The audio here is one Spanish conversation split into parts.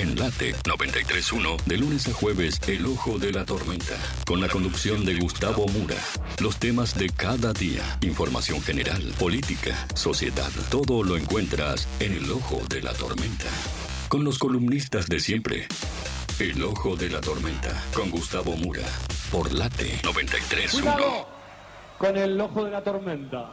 En Late 931, de lunes a jueves, El Ojo de la Tormenta, con la conducción de Gustavo Mura. Los temas de cada día, información general, política, sociedad, todo lo encuentras en El Ojo de la Tormenta. Con los columnistas de siempre. El Ojo de la Tormenta, con Gustavo Mura, por Late 931. Cuidado con el ojo de la tormenta.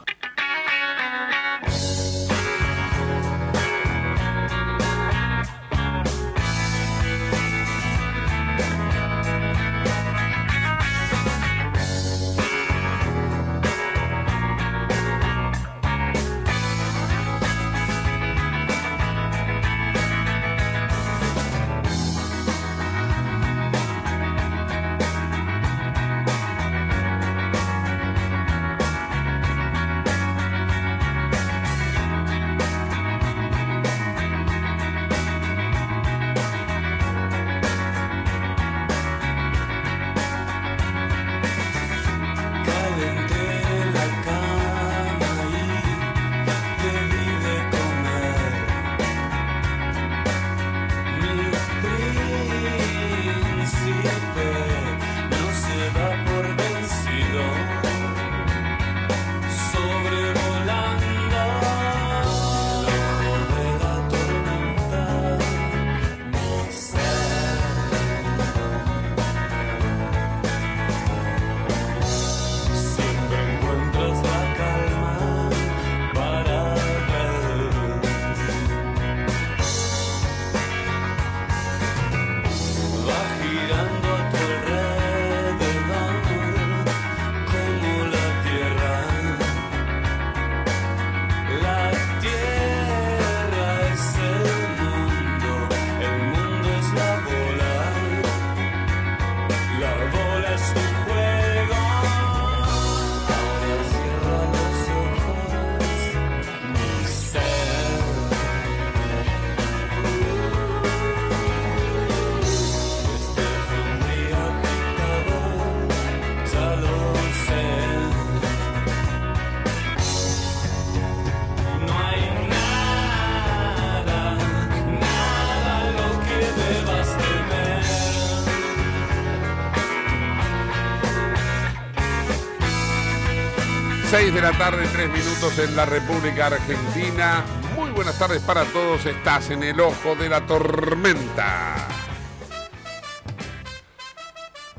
6 de la tarde, 3 minutos en la República Argentina. Muy buenas tardes para todos. Estás en el ojo de la tormenta.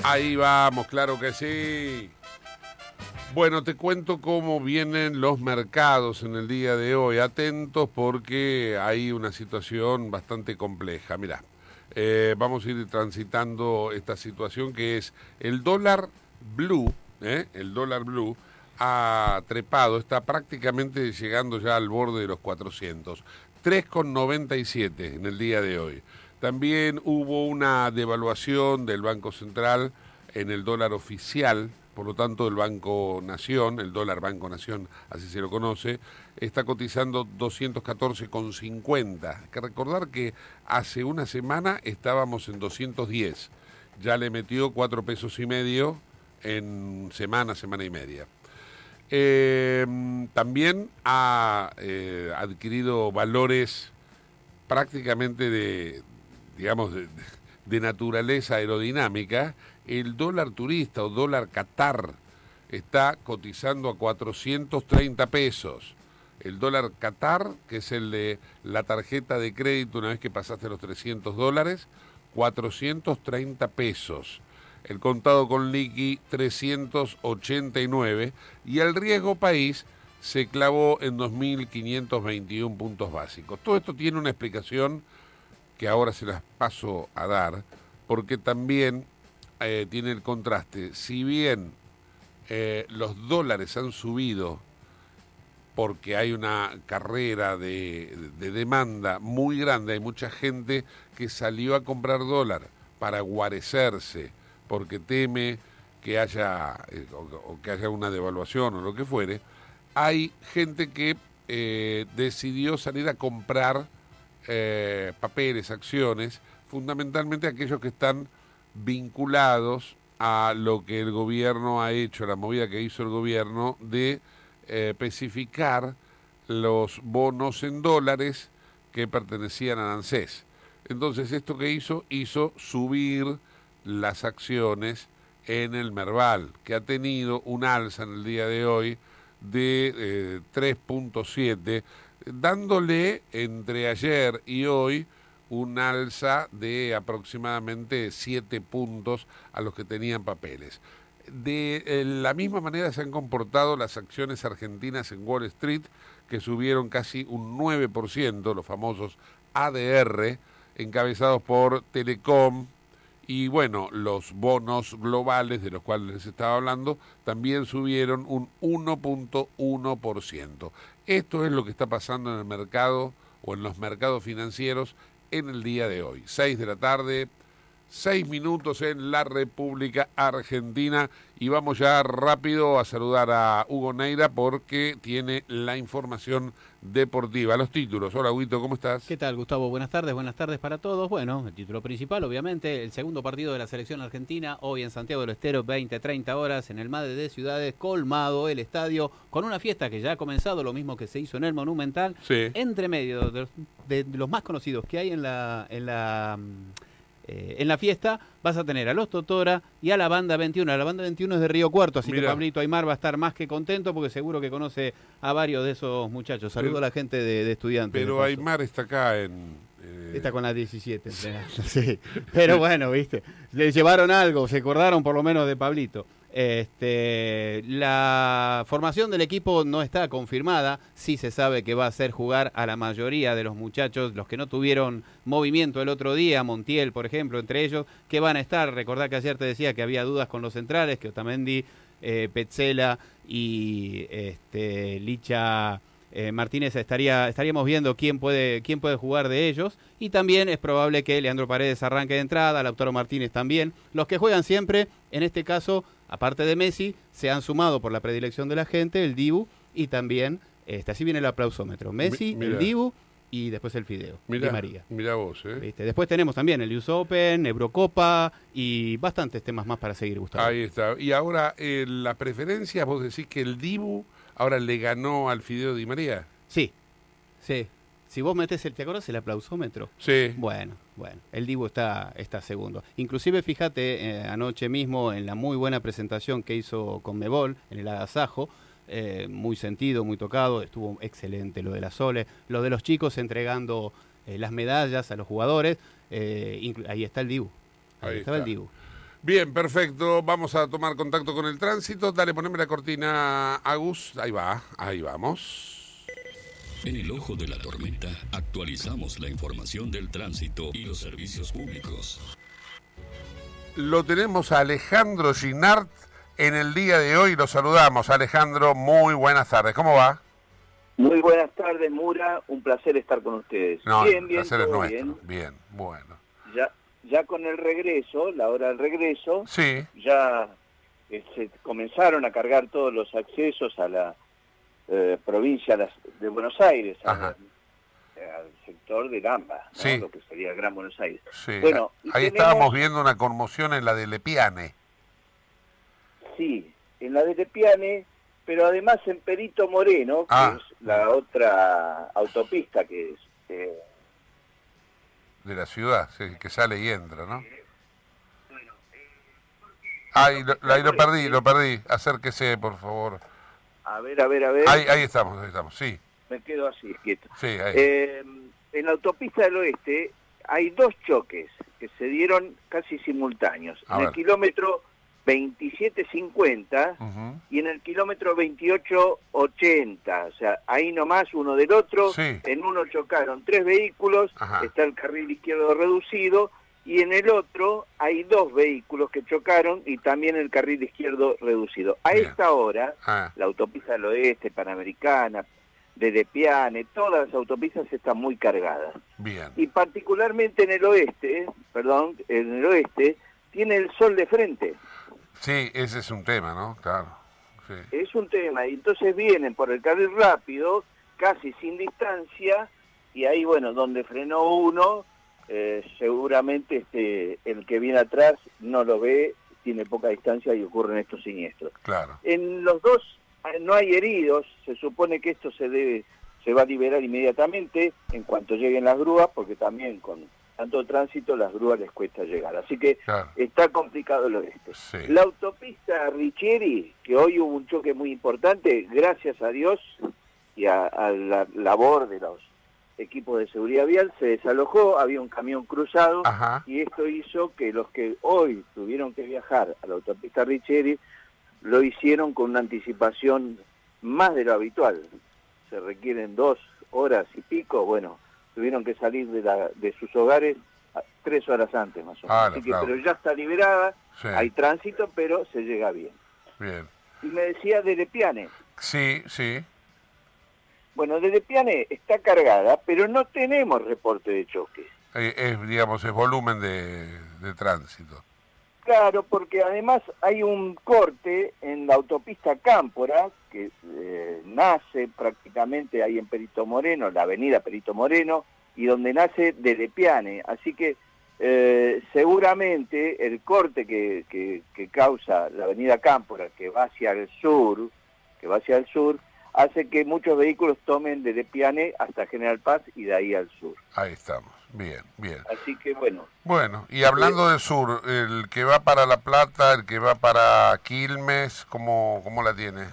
Ahí vamos, claro que sí. Bueno, te cuento cómo vienen los mercados en el día de hoy. Atentos porque hay una situación bastante compleja. Mira, vamos a ir transitando esta situación que es el dólar blue, ¿eh? el dólar blue ha trepado, está prácticamente llegando ya al borde de los 400. 3,97 en el día de hoy. También hubo una devaluación del Banco Central en el dólar oficial, por lo tanto el Banco Nación, el dólar Banco Nación, así se lo conoce, está cotizando 214,50. Hay que recordar que hace una semana estábamos en 210. Ya le metió cuatro pesos y medio en semana, semana y media. Eh, también ha eh, adquirido valores prácticamente de, digamos, de, de naturaleza aerodinámica. El dólar turista o dólar Qatar está cotizando a 430 pesos. El dólar Qatar, que es el de la tarjeta de crédito una vez que pasaste los 300 dólares, 430 pesos el contado con liqui 389 y el riesgo país se clavó en 2.521 puntos básicos. Todo esto tiene una explicación que ahora se las paso a dar, porque también eh, tiene el contraste. Si bien eh, los dólares han subido porque hay una carrera de, de demanda muy grande, hay mucha gente que salió a comprar dólar para guarecerse, porque teme que haya eh, o, que haya una devaluación o lo que fuere, hay gente que eh, decidió salir a comprar eh, papeles, acciones, fundamentalmente aquellos que están vinculados a lo que el gobierno ha hecho, la movida que hizo el gobierno de especificar los bonos en dólares que pertenecían a ANSES. Entonces, ¿esto que hizo? Hizo subir las acciones en el Merval, que ha tenido un alza en el día de hoy de eh, 3.7, dándole entre ayer y hoy un alza de aproximadamente 7 puntos a los que tenían papeles. De eh, la misma manera se han comportado las acciones argentinas en Wall Street, que subieron casi un 9%, los famosos ADR, encabezados por Telecom, y bueno, los bonos globales de los cuales les estaba hablando también subieron un 1.1%. Esto es lo que está pasando en el mercado o en los mercados financieros en el día de hoy. 6 de la tarde, 6 minutos en la República Argentina y vamos ya rápido a saludar a Hugo Neira porque tiene la información deportiva, los títulos. Hola, Huito, ¿cómo estás? ¿Qué tal, Gustavo? Buenas tardes, buenas tardes para todos. Bueno, el título principal, obviamente, el segundo partido de la selección argentina, hoy en Santiago del Estero, 20-30 horas, en el MADE de Ciudades, colmado el estadio, con una fiesta que ya ha comenzado, lo mismo que se hizo en el Monumental, Sí. entre medio de, de los más conocidos que hay en la... En la eh, en la fiesta vas a tener a los Totora y a la banda 21. La banda 21 es de Río Cuarto, así que. Pablito Aymar va a estar más que contento porque seguro que conoce a varios de esos muchachos. Saludo Pero- a la gente de, de estudiantes. Pero. Aymar está acá en... eh, Está con la 17 entrenando, sí. Pero bueno, viste, le llevaron algo, se acordaron por lo menos de Pablito. Este, la formación del equipo no está confirmada, sí se sabe que va a hacer jugar a la mayoría de los muchachos, los que no tuvieron movimiento el otro día, Montiel, por ejemplo, entre ellos, que van a estar. Recordá que ayer te decía que había dudas con los centrales, que Otamendi, eh, Petzela y este, Licha eh, Martínez estaría, estaríamos viendo quién puede, quién puede jugar de ellos. Y también es probable que Leandro Paredes arranque de entrada, Lautaro Martínez también. Los que juegan siempre, en este caso, aparte de Messi, se han sumado por la predilección de la gente, el Dibu y también, este, así viene el aplausómetro. Messi, Mi- el Dibu y después el Fideo. Mirá, Di María. mirá vos, ¿eh? ¿Viste? Después tenemos también el US Open, Eurocopa y bastantes temas más para seguir, Gustavo. Ahí está. Y ahora, eh, la preferencia, vos decís que el Dibu ahora le ganó al Fideo Di María. Sí, sí. Si vos metes el, ¿te acordás el aplausómetro? Sí. Bueno, bueno, el Dibu está, está segundo. Inclusive, fíjate, eh, anoche mismo en la muy buena presentación que hizo con Mebol, en el agasajo, eh, muy sentido, muy tocado, estuvo excelente lo de la Sole, lo de los chicos entregando eh, las medallas a los jugadores, ahí está el Dibu, ahí, Ahí estaba está. el Dibu. Bien, perfecto. Vamos a tomar contacto con el tránsito. Dale, poneme la cortina, Agus. Ahí va, ahí vamos. En el ojo de la tormenta actualizamos la información del tránsito y los servicios públicos. Lo tenemos a Alejandro Ginart en el día de hoy. Lo saludamos. Alejandro, muy buenas tardes. ¿Cómo va? Muy buenas tardes, Mura. Un placer estar con ustedes. No, bien, bien, placer es todo nuestro. bien. Bien, bueno. Ya, ya con el regreso, la hora del regreso, Sí, ya eh, se comenzaron a cargar todos los accesos a la eh, provincia de Buenos Aires, al sector de Gamba, ¿no? Sí. lo que sería el Gran Buenos Aires. sí. Bueno, Ahí tenemos- estábamos viendo una conmoción en la de Lepiane. Sí, en la de Tepiane, pero además en Perito Moreno, que Ah. es la otra autopista que es... eh, de la ciudad, sí, que sale y entra, ¿no? Ahí lo, ahí lo perdí, lo perdí. Acérquese, por favor. A ver, a ver, a ver, Ahí, ahí estamos, ahí estamos. Sí, me quedo así, quieto. sí, ahí. Eh, en la autopista del oeste hay dos choques que se dieron casi simultáneos. A en el kilómetro 2750 Ujú. y en el kilómetro 2880. O sea, ahí nomás uno del otro. Sí. En uno chocaron tres vehículos, Ajá. está el carril izquierdo reducido. Y en el otro hay dos vehículos que chocaron y también el carril izquierdo reducido. A Bien. esta hora, Ah, la autopista del oeste, Panamericana, de Depiane, todas las autopistas están muy cargadas. bien. Y particularmente en el oeste, perdón, en el oeste, tiene el sol de frente. Sí, ese es un tema, ¿no? Claro. Sí. Es un tema. Y entonces vienen por el carril rápido, casi sin distancia, y ahí, bueno, donde frenó uno, eh, seguramente este, el que viene atrás no lo ve, tiene poca distancia y ocurren estos siniestros. Claro. En los dos eh, no hay heridos, se supone que esto se debe se va a liberar inmediatamente en cuanto lleguen las grúas, porque también con tanto tránsito, las grúas les cuesta llegar. Así que Claro. está complicado el oeste. Sí. La autopista Richieri, que hoy hubo un choque muy importante, gracias a Dios y a, a la labor de los equipos de seguridad vial, se desalojó, había un camión cruzado Ajá. y esto hizo que los que hoy tuvieron que viajar a la autopista Richieri lo hicieron con una anticipación más de lo habitual. Se requieren dos horas y pico, bueno, tuvieron que salir de, la- de sus hogares tres horas antes más o menos. Ah, Así que, pero ya está liberada, Sí. hay tránsito, pero se llega bien. Bien. Y me decía de Lepiane. Sí, sí. Bueno, de Lepiane está cargada, pero no tenemos reporte de choques. Eh, Es, digamos, es volumen de, de tránsito. Claro, porque además hay un corte en la autopista Cámpora, que eh, nace prácticamente ahí en Perito Moreno, la avenida Perito Moreno, y donde nace de Lepiane. Así que eh, seguramente el corte que, que- que causa la avenida Cámpora, que va hacia el sur, que va hacia el sur, hace que muchos vehículos tomen de Lepiane hasta General Paz y de ahí al sur. Ahí estamos. Bien, bien. Así que bueno, Bueno, y hablando del sur, el que va para La Plata, el que va para Quilmes, ¿cómo, cómo la tiene?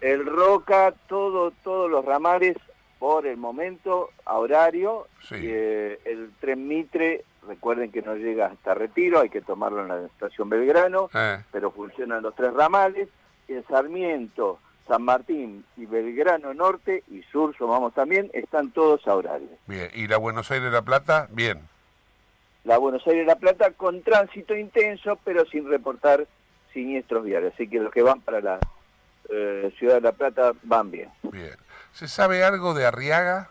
El Roca, todo, todos los ramales por el momento a horario. Sí. Eh, el tren Mitre, recuerden que no llega hasta Retiro, hay que tomarlo en la estación Belgrano, Eh, pero funcionan los tres ramales. El Sarmiento, San Martín y Belgrano Norte y Sur, sumamos también, están todos a horario. bien. ¿Y la Buenos Aires-La Plata? Bien. La Buenos Aires-La Plata con tránsito intenso, pero sin reportar siniestros viales. Así que los que van para la eh, Ciudad de La Plata van bien. Bien. ¿Se sabe algo de Arriaga?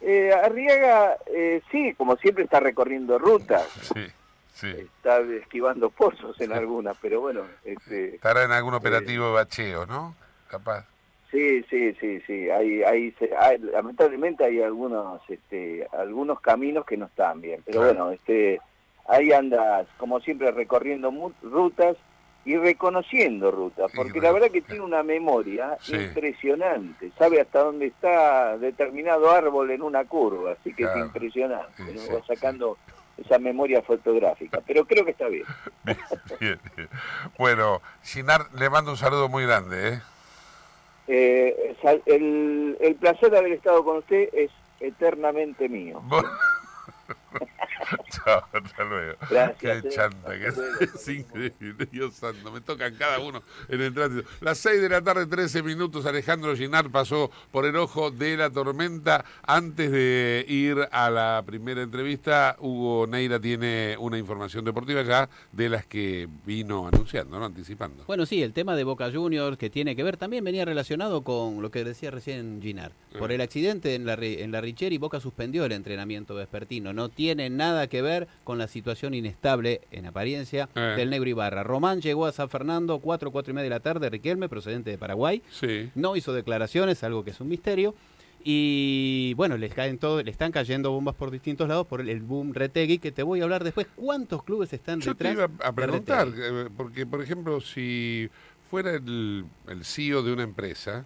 Eh, Arriaga, eh, sí, como siempre está recorriendo rutas, Sí, sí. está esquivando pozos en algunas, pero bueno, este, Estará en algún operativo de bacheo, ¿no? Capaz. sí, sí, sí, sí, hay, hay, lamentablemente hay algunos, este, algunos caminos que no están bien, pero Claro. bueno, este, ahí anda, como siempre, recorriendo rutas y reconociendo rutas, porque la verdad que tiene una memoria Sí. impresionante, sabe hasta dónde está determinado árbol en una curva, así que Claro. es impresionante, Sí, ¿no? sí, va sacando esa memoria fotográfica, pero creo que está bien. Bien, bien. Bueno, Ginar, le mando un saludo muy grande, ¿eh? Eh, el, el placer de haber estado con usted es eternamente mío. Chao, hasta luego. Gracias, Qué eh. chanta que es. Hasta luego. Es increíble, Dios santo. Me tocan cada uno en el tránsito. Las 6 de la tarde, 13 minutos. Alejandro Ginar pasó por el ojo de la tormenta. Antes de ir a la primera entrevista, Hugo Neira tiene una información deportiva ya de las que vino anunciando, ¿no? Anticipando. Bueno, sí, el tema de Boca Juniors que tiene que ver también venía relacionado con lo que decía recién Ginar. Por Ah. el accidente en la, en la Richeri, Boca suspendió el entrenamiento vespertino. No tiene nada que ver con la situación inestable, en apariencia, Eh. del Negro Ibarra. Román llegó a San Fernando 4, 4 y media de la tarde, Riquelme, procedente de Paraguay. Sí. No hizo declaraciones, algo que es un misterio. Y bueno, les caen todo, le están cayendo bombas por distintos lados por el, el boom Retegui, que te voy a hablar después. ¿Cuántos clubes están Yo te detrás? iba a preguntar, eh, porque por ejemplo, si fuera el, el CEO de una empresa,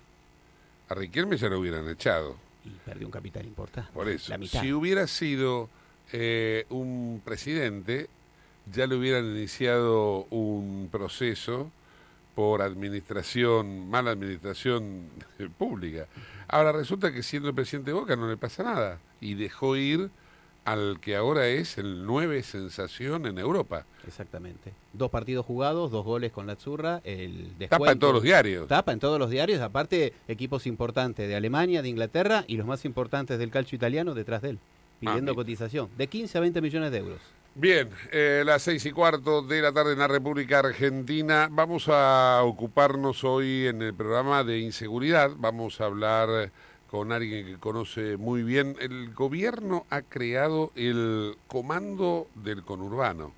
a Riquelme ya lo hubieran echado. Y perdió un capital importante. Por eso, La mitad. si hubiera sido eh, un presidente, ya le hubieran iniciado un proceso por administración, mala administración pública. Ahora resulta que siendo el presidente de Boca no le pasa nada y dejó ir al que ahora es el nueve sensación en Europa. Exactamente. Dos partidos jugados, dos goles con la Zurra, el descuento. Tapa en todos los diarios. Tapa en todos los diarios, aparte equipos importantes de Alemania, de Inglaterra y los más importantes del calcio italiano detrás de él, pidiendo mira. cotización de 15 a 20 millones de euros. Bien, eh, las seis y cuarto de la tarde en la República Argentina. Vamos a ocuparnos hoy en el programa de inseguridad. Vamos a hablar con alguien que conoce muy bien. El gobierno ha creado el comando del conurbano.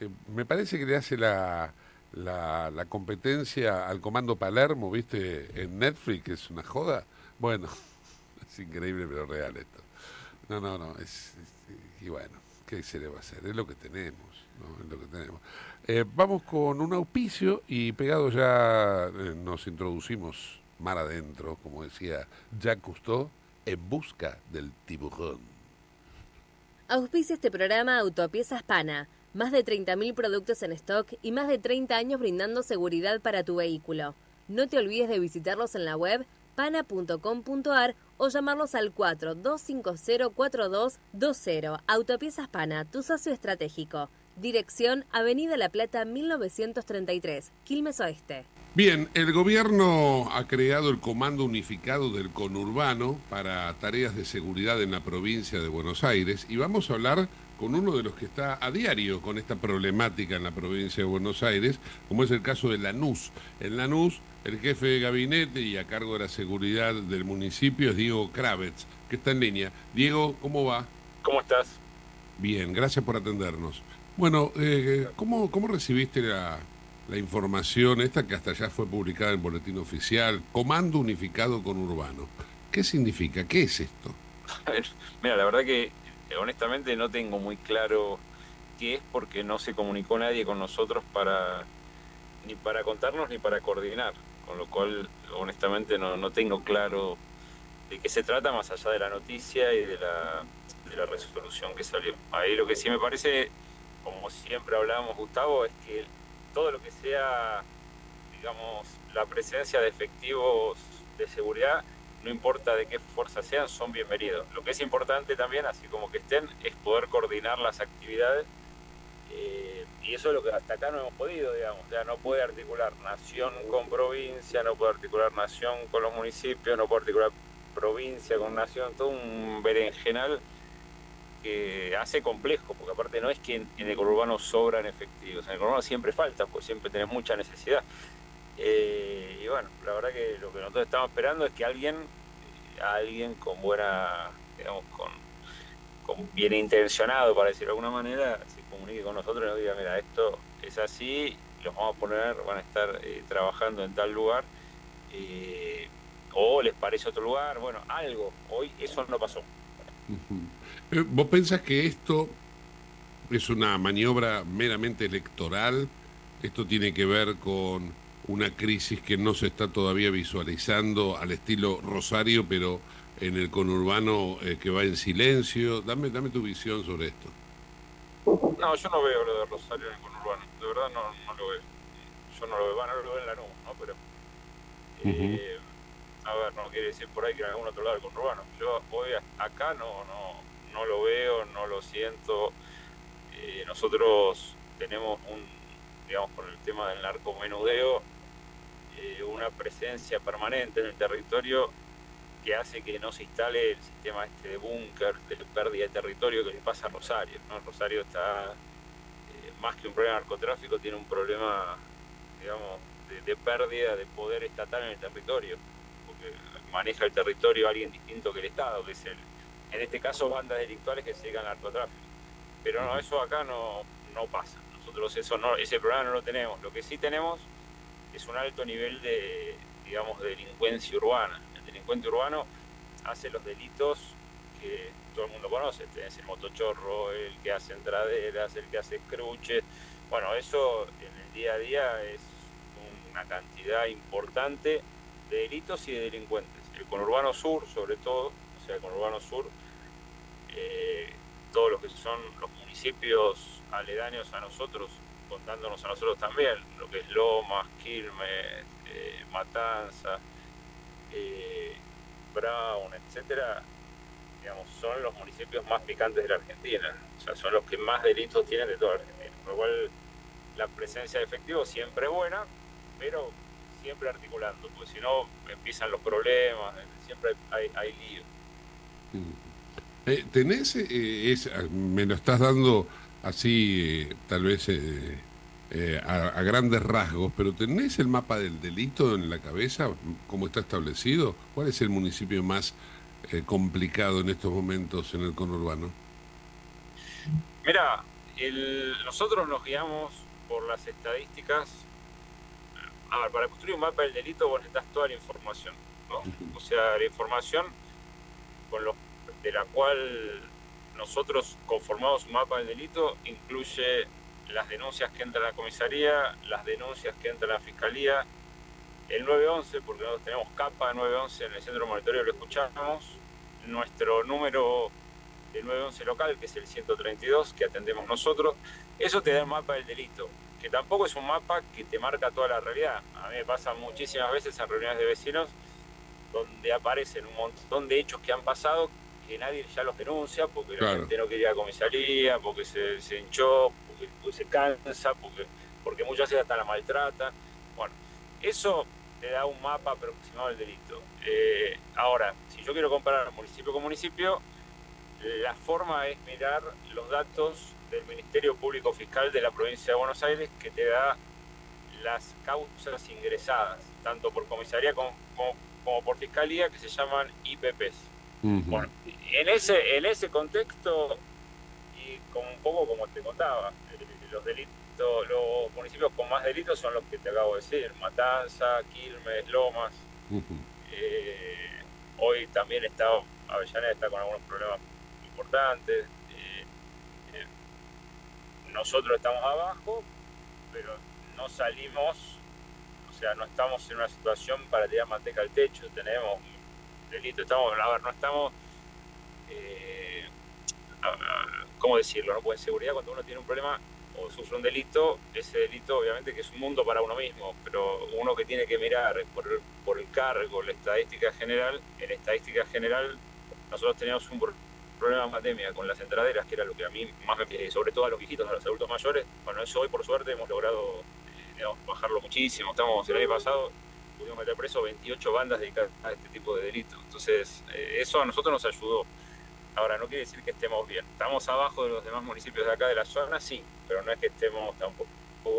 Eh, me parece que le hace la, la, la competencia al comando Palermo, ¿viste? En Netflix, que es una joda. Bueno, es increíble pero real esto. No, no, no, y bueno, ¿qué se le va a hacer? Es lo que tenemos, ¿no? Es lo que tenemos. Eh, vamos con un auspicio y pegado ya eh, nos introducimos mar adentro, como decía Jacques Cousteau, en busca del tiburón. Auspicia este programa Autopiezas Pana. Más de 30.000 productos en stock y más de 30 años brindando seguridad para tu vehículo. No te olvides de visitarlos en la web pana.com.ar o llamarlos al 42504220. Autopiezas Pana, tu socio estratégico. Dirección Avenida La Plata 1933, Quilmes Oeste. Bien, el gobierno ha creado el Comando Unificado del Conurbano para tareas de seguridad en la provincia de Buenos Aires y vamos a hablar con uno de los que está a diario con esta problemática en la provincia de Buenos Aires, como es el caso de Lanús. En Lanús, el jefe de gabinete y a cargo de la seguridad del municipio es Diego Kravets, que está en línea. Diego, ¿cómo va? ¿Cómo estás? Bien, gracias por atendernos. Bueno, eh, ¿cómo, ¿cómo recibiste la, la información esta que hasta ya fue publicada en el boletín oficial, Comando Unificado con Urbano. ¿Qué significa? ¿Qué es esto? Mira, la verdad que honestamente no tengo muy claro qué es porque no se comunicó nadie con nosotros para ni para contarnos ni para coordinar, con lo cual honestamente no, no tengo claro de qué se trata más allá de la noticia y de la, de la resolución que salió. Ahí lo que sí me parece, como siempre hablábamos Gustavo, es que todo lo que sea, digamos, la presencia de efectivos de seguridad, no importa de qué fuerza sean, son bienvenidos. Lo que es importante también, así como que estén, es poder coordinar las actividades. eh, y eso es lo que hasta acá no hemos podido, digamos. O sea, no puede articular nación con provincia, no puede articular nación con los municipios, no puede articular provincia con nación, todo un berenjenal que hace complejo, porque aparte no es que en, en el conurbano sobran efectivos, en el conurbano siempre falta, pues siempre tenés mucha necesidad. Eh, y bueno, la verdad que lo que nosotros estamos esperando es que alguien, alguien con buena, digamos, con, con bien intencionado, para decirlo de alguna manera, se comunique con nosotros y nos diga, mira, esto es así, los vamos a poner, van a estar eh, trabajando en tal lugar, eh, o les parece otro lugar, bueno, algo. Hoy eso no pasó. Eh, ¿Vos pensás que esto es una maniobra meramente electoral? ¿Esto tiene que ver con una crisis que no se está todavía visualizando al estilo Rosario, pero en el conurbano eh, que va en silencio? Dame, dame tu visión sobre esto. No, yo no veo lo de Rosario en el conurbano, de verdad no, no lo veo. Yo no lo veo, no lo veo en la nube, ¿no? Pero, eh, a ver, no quiere decir por ahí que en algún otro lado del conurbano. Yo hoy acá no, no, no lo veo, no lo siento. Eh, nosotros tenemos un, digamos, con el tema del narcomenudeo, eh, una presencia permanente en el territorio que hace que no se instale el sistema este de búnker, de pérdida de territorio que le pasa a Rosario. Rosario está, eh, más que un problema de narcotráfico, tiene un problema, digamos, de, pérdida de poder estatal en el territorio, porque maneja el territorio alguien distinto que el Estado, que es el, en este caso, bandas delictuales que se dedican al narcotráfico. Pero no, eso acá no, no pasa. Nosotros eso ese problema no lo tenemos. Lo que sí tenemos es un alto nivel de, digamos, de delincuencia urbana. El delincuente urbano hace los delitos que todo el mundo conoce. Tenés el motochorro, el que hace entraderas, el que hace cruches. Bueno, eso en el día a día es una cantidad importante de delitos y de delincuentes. El conurbano sur, sobre todo, o sea, el conurbano sur, eh, todos los que son los municipios aledaños a nosotros, contándonos a nosotros también, lo que es Lomas, Quilmes, eh, Matanza, eh, Brown, etcétera, son los municipios más picantes de la Argentina, o sea, son los que más delitos tienen de toda la Argentina, con lo cual la presencia de efectivo siempre buena, pero siempre articulando, porque si no empiezan los problemas, siempre hay, hay lío. Eh, ¿Tenés, es- me lo estás dando así, eh, tal vez eh, eh, a, a grandes rasgos, pero ¿tenés el mapa del delito en la cabeza? ¿Cómo está establecido? ¿Cuál es el municipio más eh, complicado en estos momentos en el conurbano? Mira, el- nosotros nos guiamos por las estadísticas. A ver, para construir un mapa del delito vos necesitas toda la información. ¿no? O sea, la información con los, de la cual nosotros conformamos un mapa del delito incluye las denuncias que entran a la comisaría, las denuncias que entran a la fiscalía, el 911, porque nosotros tenemos capa 911 en el centro de monitoreo, lo escuchamos, nuestro número del 911 local, que es el 132, que atendemos nosotros, eso te da el mapa del delito, que tampoco es un mapa que te marca toda la realidad. A mí me pasa muchísimas veces en reuniones de vecinos donde aparecen un montón de hechos que han pasado que nadie ya los denuncia porque Claro. la gente no quería comisaría, porque se, se hinchó, porque, porque se cansa, porque, porque muchas veces hasta la maltrata. Bueno, eso te da un mapa aproximado del delito. Eh, ahora, si yo quiero comparar municipio con municipio, la forma es mirar los datos del Ministerio Público Fiscal de la provincia de Buenos Aires que te da las causas ingresadas, tanto por comisaría como, como- como por fiscalía, que se llaman IPPs. Bueno, en ese, en ese contexto, y como un poco como te contaba, eh, los delitos, los municipios con más delitos son los que te acabo de decir, Matanza, Quilmes, Lomas. Eh, hoy también está, Avellaneda está con algunos problemas importantes. Eh, eh, nosotros estamos abajo, pero no salimos, o sea, no estamos en una situación para tirar manteca al techo, tenemos delito, estamos, a ver, no estamos, eh, ¿cómo decirlo? No puede seguridad cuando uno tiene un problema o sufre un delito, ese delito obviamente que es un mundo para uno mismo, pero uno que tiene que mirar por, por el cargo, la estadística general, en estadística general nosotros teníamos un pro- problema en pandemia con las entraderas, que era lo que a mí más me pide, sobre todo a los viejitos, a los adultos mayores, bueno, eso hoy por suerte hemos logrado eh, bajarlo muchísimo, estamos el año pasado pudimos meter preso 28 bandas dedicadas a este tipo de delitos, entonces eh, eso a nosotros nos ayudó. Ahora, no quiere decir que estemos bien. ¿Estamos abajo de los demás municipios de acá de la zona? Sí, pero no es que estemos tampoco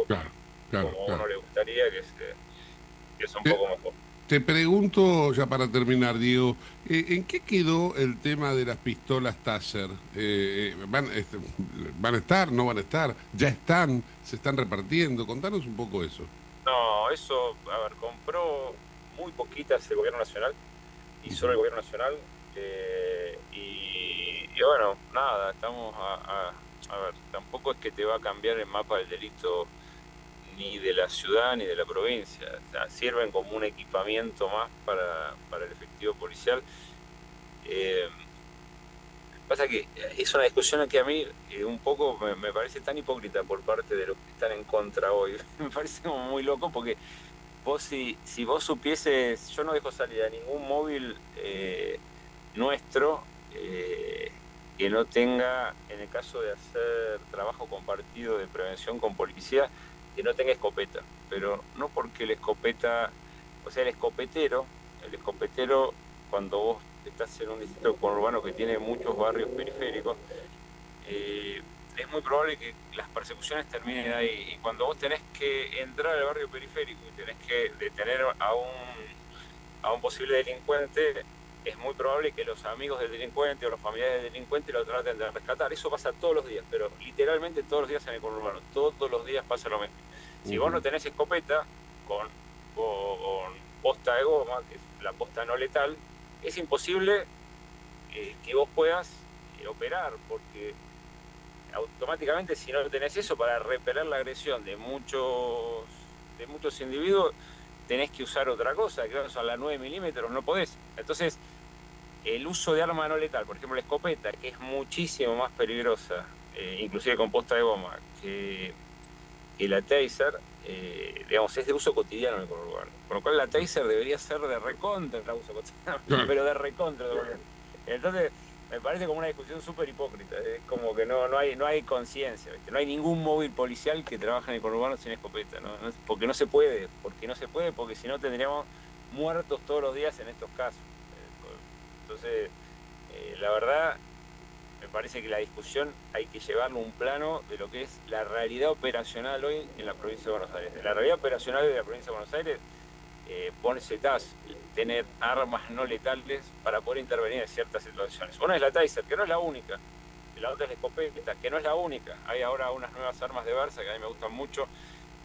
Claro, claro, como a claro. uno le gustaría, que es, que es un poco mejor. Te pregunto, ya para terminar, Diego, eh, ¿en qué quedó el tema de las pistolas Taser? Eh, eh, van, este, ¿Van a estar? ¿No van a estar? ¿Ya están? ¿Se están repartiendo? Contanos un poco eso. No, eso, a ver, compró muy poquitas el gobierno nacional y solo el gobierno nacional. eh, y, bueno, nada, estamos a, a, a ver, tampoco es que te va a cambiar el mapa del delito ni de la ciudad ni de la provincia. O sea, sirven como un equipamiento más para, para el efectivo policial. Eh, pasa que es una discusión que a mí eh, un poco me, parece tan hipócrita por parte de los que están en contra hoy. me parece muy loco porque vos si, si vos supieses, yo no dejo salir a ningún móvil eh, nuestro eh, que no tenga, en el caso de hacer trabajo compartido de prevención con policía, que no tenga escopeta. Pero no porque la escopeta, o sea, el escopetero, el escopetero cuando vos estás en un distrito conurbano que tiene muchos barrios periféricos, eh, es muy probable que las persecuciones terminen ahí. Y cuando vos tenés que entrar al barrio periférico y tenés que detener a un, a un posible delincuente, es muy probable que los amigos del delincuente o los familiares del delincuente lo traten de rescatar. Eso pasa todos los días, pero literalmente todos los días en el conurbano. Todos los días pasa lo mismo. Si vos no tenés escopeta con, con posta de goma, que es la posta no letal, es imposible eh, que vos puedas eh, operar, porque automáticamente si no tenés eso para repeler la agresión de muchos de muchos individuos, tenés que usar otra cosa, que son las 9 milímetros, no podés. Entonces, el uso de arma no letal, por ejemplo la escopeta, que es muchísimo más peligrosa, eh, inclusive con posta de goma, que, que la taser, eh, digamos, es de uso cotidiano en el conurbano. Con lo cual la taser debería ser de recontra el uso cotidiano, Claro. pero de recontra. de. Entonces, me parece como una discusión súper hipócrita. Es como que no, no hay, no hay conciencia. No hay ningún móvil policial que trabaje en el conurbano sin escopeta, ¿no? Porque no se puede, porque no se puede, porque si no tendríamos muertos todos los días en estos casos. Eh, Entonces, eh, la verdad, parece que la discusión hay que llevarlo a un plano de lo que es la realidad operacional hoy en la provincia de Buenos Aires. La realidad operacional de la provincia de Buenos Aires eh, pone setas, tener armas no letales para poder intervenir en ciertas situaciones. Una es la Taser, que no es la única. La otra es la escopeta, que no es la única. Hay ahora unas nuevas armas de Versa que a mí me gustan mucho,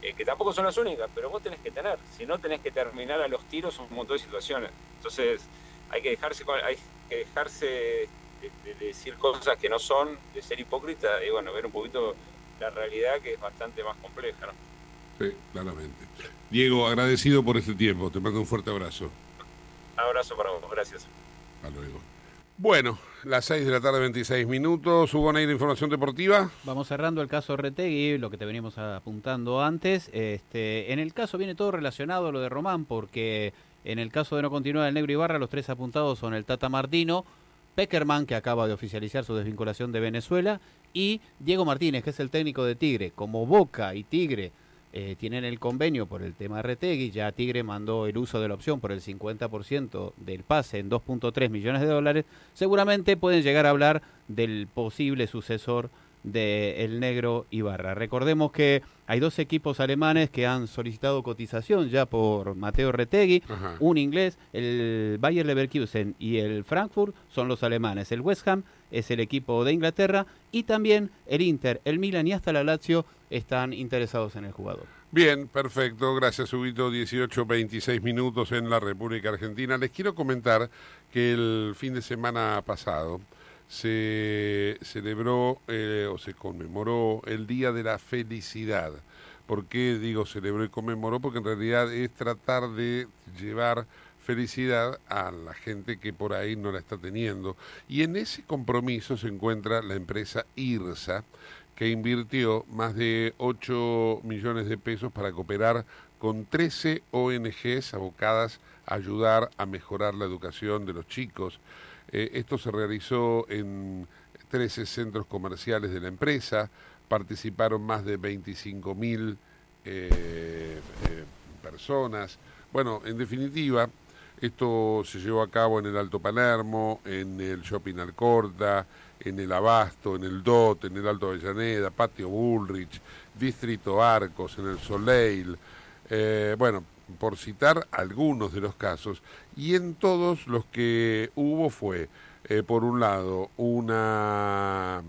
eh, que tampoco son las únicas, pero vos tenés que tener. Si no, tenés que terminar a los tiros un montón de situaciones. Entonces, hay que dejarse, hay que dejarse de, de- de decir cosas que no son, de ser hipócrita y bueno, ver un poquito la realidad que es bastante más compleja. ¿no? Sí, claramente. Diego, agradecido por este tiempo. Te mando un fuerte abrazo. Un abrazo para vos, gracias. Hasta luego. Bueno, las 6 de la tarde, 26 minutos. Hugo Neira, información deportiva. Vamos cerrando el caso Retegui, lo que te veníamos apuntando antes. Este, en el caso viene todo relacionado a lo de Román, porque en el caso de no continuar el Negro Ibarra, los tres apuntados son el Tata Martino, Peckerman, que acaba de oficializar su desvinculación de Venezuela, y Diego Martínez, que es el técnico de Tigre. Como Boca y Tigre eh, tienen el convenio por el tema Retegui, ya Tigre mandó el uso de la opción por el 50% del pase en 2.3 millones de dólares, seguramente pueden llegar a hablar del posible sucesor de el negro Ibarra. Recordemos que hay dos equipos alemanes que han solicitado cotización ya por Mateo Retegui, Ajá. un inglés, el Bayer Leverkusen y el Frankfurt son los alemanes, el West Ham es el equipo de Inglaterra y también el Inter, el Milan y hasta la Lazio están interesados en el jugador. Bien, perfecto. Gracias, Huguito. 18, 26 minutos en la República Argentina. Les quiero comentar que el fin de semana pasado se celebró eh, o se conmemoró el Día de la Felicidad. ¿Por qué digo celebró y conmemoró? Porque en realidad es tratar de llevar felicidad a la gente que por ahí no la está teniendo. Y en ese compromiso se encuentra la empresa IRSA, que invirtió más de 8 millones de pesos para cooperar con 13 ONGs abocadas a ayudar a mejorar la educación de los chicos. Eh, esto se realizó en 13 centros comerciales de la empresa, participaron más de 25 mil eh, eh, personas. Bueno, en definitiva, esto se llevó a cabo en el Alto Palermo, en el Shopping Alcorta, en el Abasto, en el DOT, en el Alto Avellaneda, Patio Bullrich, Distrito Arcos, en el Soleil. Bueno, por citar algunos de los casos. Y en todos los que hubo fue, eh, por un lado, una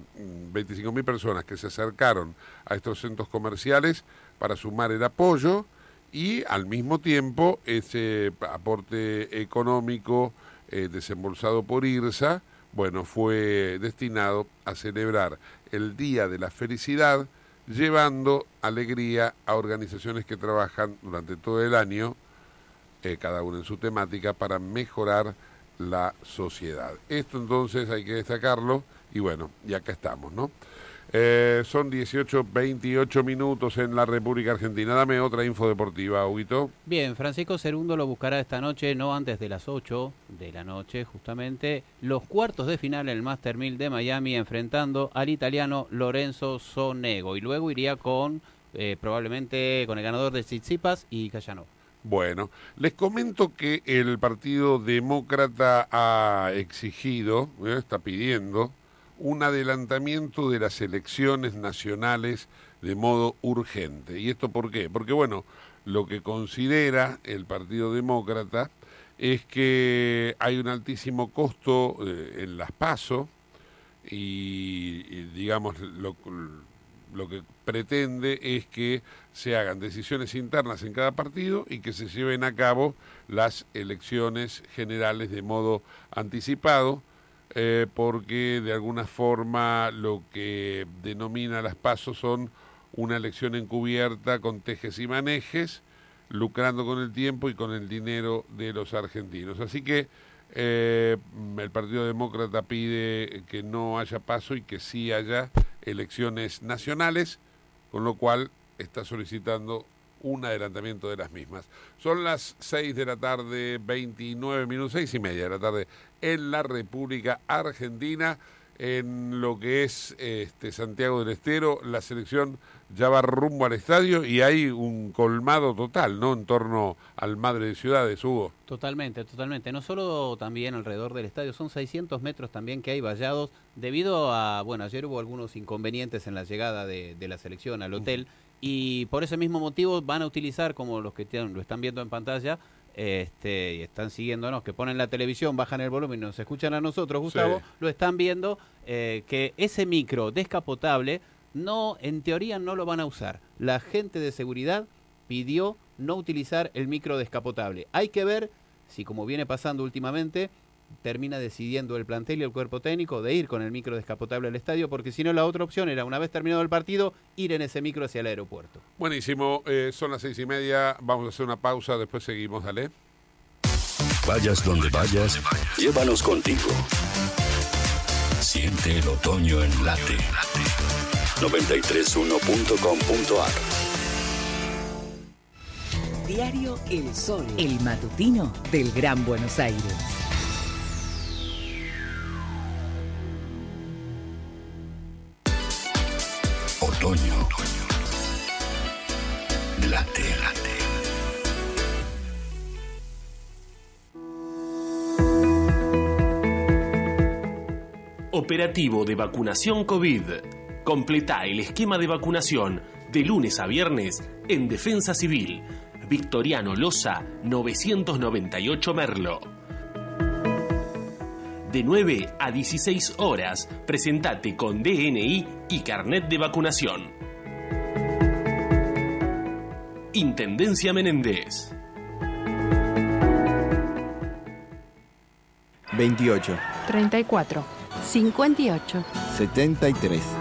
25.000 personas que se acercaron a estos centros comerciales para sumar el apoyo y al mismo tiempo ese aporte económico eh, desembolsado por IRSA, bueno, fue destinado a celebrar el Día de la Felicidad, llevando alegría a organizaciones que trabajan durante todo el año, eh, cada una en su temática, para mejorar la sociedad. Esto entonces hay que destacarlo y bueno, y acá estamos, ¿no? Eh, son 18, 28 minutos en la República Argentina. Dame otra info deportiva, Huguito. Bien, Francisco Cerundo lo buscará esta noche, no antes de las 8 de la noche, justamente, los cuartos de final en el Master 1000 de Miami, enfrentando al italiano Lorenzo Sonego. Y luego iría con, eh, probablemente, con el ganador de Tsitsipas y Cayanov. Bueno, les comento que el Partido Demócrata ha exigido, eh, está pidiendo, un adelantamiento de las elecciones nacionales de modo urgente. ¿Y esto por qué? Porque, bueno, lo que considera el Partido Demócrata es que hay un altísimo costo eh, en las PASO y, y, digamos, lo, lo que pretende es que se hagan decisiones internas en cada partido y que se lleven a cabo las elecciones generales de modo anticipado eh, porque de alguna forma lo que denomina las pasos son una elección encubierta con tejes y manejes, lucrando con el tiempo y con el dinero de los argentinos. Así que eh, el Partido Demócrata pide que no haya paso y que sí haya elecciones nacionales, con lo cual está solicitando un adelantamiento de las mismas. Son las 6 de la tarde, 29 minutos, seis y media de la tarde en la República Argentina. En lo que es este Santiago del Estero, la selección ya va rumbo al estadio y hay un colmado total, ¿no? En torno al Madre de Ciudades, Hugo. Totalmente, totalmente. No solo también alrededor del estadio, son 600 metros también que hay vallados debido a, bueno, ayer hubo algunos inconvenientes en la llegada de, de la selección al hotel y por ese mismo motivo van a utilizar, como los que lo están viendo en pantalla, este, y están siguiéndonos, que ponen la televisión, bajan el volumen y nos escuchan a nosotros, Gustavo, Sí. lo están viendo, eh, que ese micro descapotable, no, en teoría no lo van a usar. La gente de seguridad pidió no utilizar el micro descapotable. Hay que ver si, como viene pasando últimamente, termina decidiendo el plantel y el cuerpo técnico de ir con el micro descapotable al estadio, porque si no la otra opción era, una vez terminado el partido, ir en ese micro hacia el aeropuerto. Buenísimo, eh, son las seis y media, vamos a hacer una pausa, después seguimos, dale. Vayas donde vayas, llévanos contigo. Siente el otoño en late. 931.com.ar Diario El Sol, el matutino del Gran Buenos Aires. Operativo de vacunación COVID. Completa el esquema de vacunación de lunes a viernes en Defensa Civil. Victoriano Loza, 998 Merlo. De 9 a 16 horas, presentate con DNI y carnet de vacunación. Intendencia Menéndez. 28, 34, 58. 73.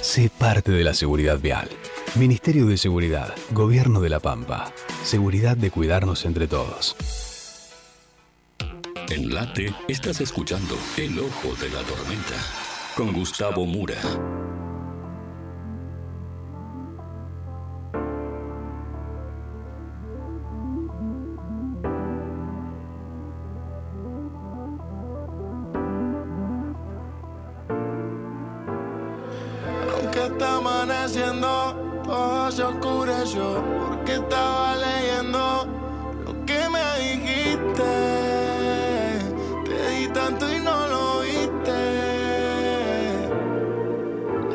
Sé parte de la seguridad vial. Ministerio de Seguridad, Gobierno de la Pampa. Seguridad de cuidarnos entre todos. En Late estás escuchando El Ojo de la Tormenta con Gustavo Mura. Amaneciendo, todo se oscureció porque estaba leyendo lo que me dijiste. Te di tanto y no lo viste.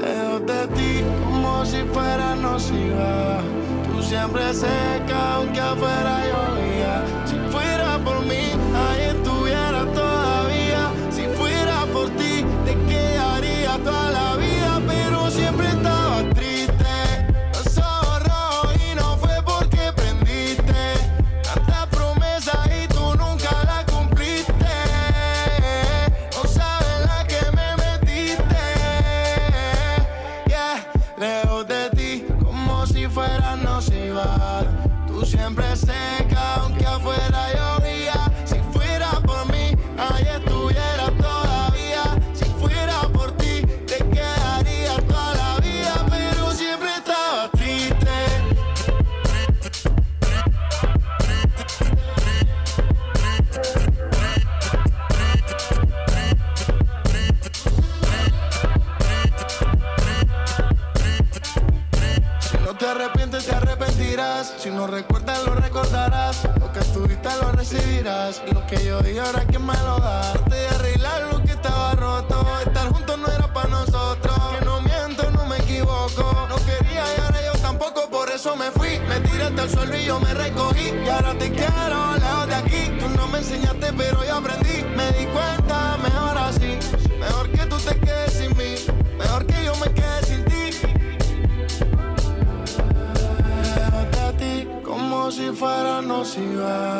Lejos de ti como si fuera nociva. Tú siempre seca aunque afuera fuera nociva.